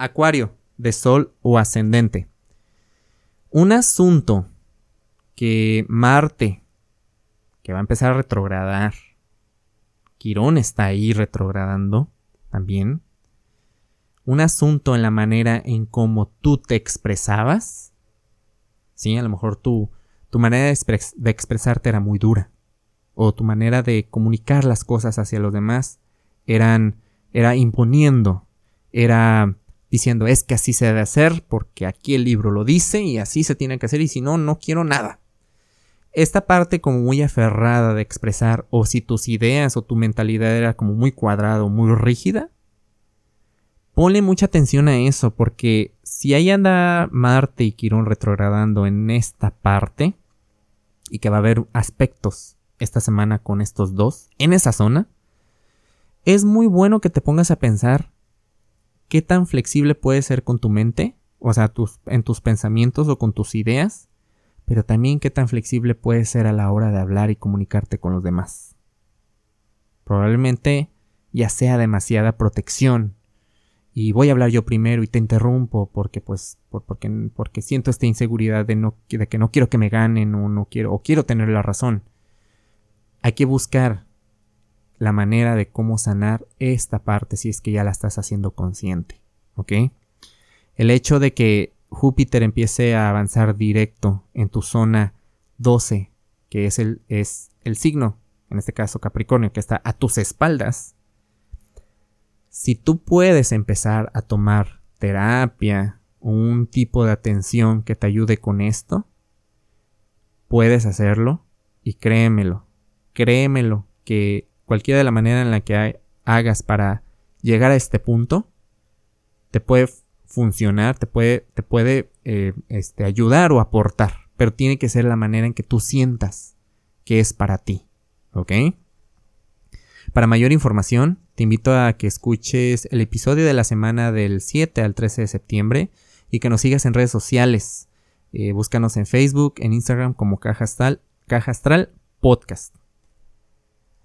Acuario, de Sol o ascendente. Un asunto que Marte, que va a empezar a retrogradar, Quirón está ahí retrogradando también. Un asunto en la manera en cómo tú te expresabas. Sí, a lo mejor tu, tu manera de, de expresarte era muy dura. O tu manera de comunicar las cosas hacia los demás eran, era imponiendo, era diciendo es que así se debe hacer porque aquí el libro lo dice y así se tiene que hacer y si no, no quiero nada. Esta parte como muy aferrada de expresar o si tus ideas o tu mentalidad era como muy cuadrada o muy rígida, ponle mucha atención a eso porque si ahí anda Marte y Quirón retrogradando en esta parte y que va a haber aspectos esta semana con estos dos en esa zona, es muy bueno que te pongas a pensar qué tan flexible puedes ser con tu mente, o sea, en tus pensamientos o con tus ideas, pero también qué tan flexible puedes ser a la hora de hablar y comunicarte con los demás. Probablemente ya sea demasiada protección y voy a hablar yo primero y te interrumpo porque pues porque, porque siento esta inseguridad de, no, de que no quiero que me ganen o no quiero o quiero tener la razón. Hay que buscar la manera de cómo sanar esta parte si es que ya la estás haciendo consciente. ¿Ok? El hecho de que Júpiter empiece a avanzar directo en tu zona 12, que es el, es el signo, en este caso Capricornio, que está a tus espaldas, si tú puedes empezar a tomar terapia, un tipo de atención que te ayude con esto, puedes hacerlo y créemelo, créemelo que cualquiera de la manera en la que hagas para llegar a este punto, te puede funcionar, te puede, te puede eh, este, ayudar o aportar, pero tiene que ser la manera en que tú sientas que es para ti, ¿ok? Para mayor información, te invito a que escuches el episodio de la semana del 7 al 13 de septiembre y que nos sigas en redes sociales. Eh, búscanos en Facebook, en Instagram como Caja Astral, Caja Astral Podcast.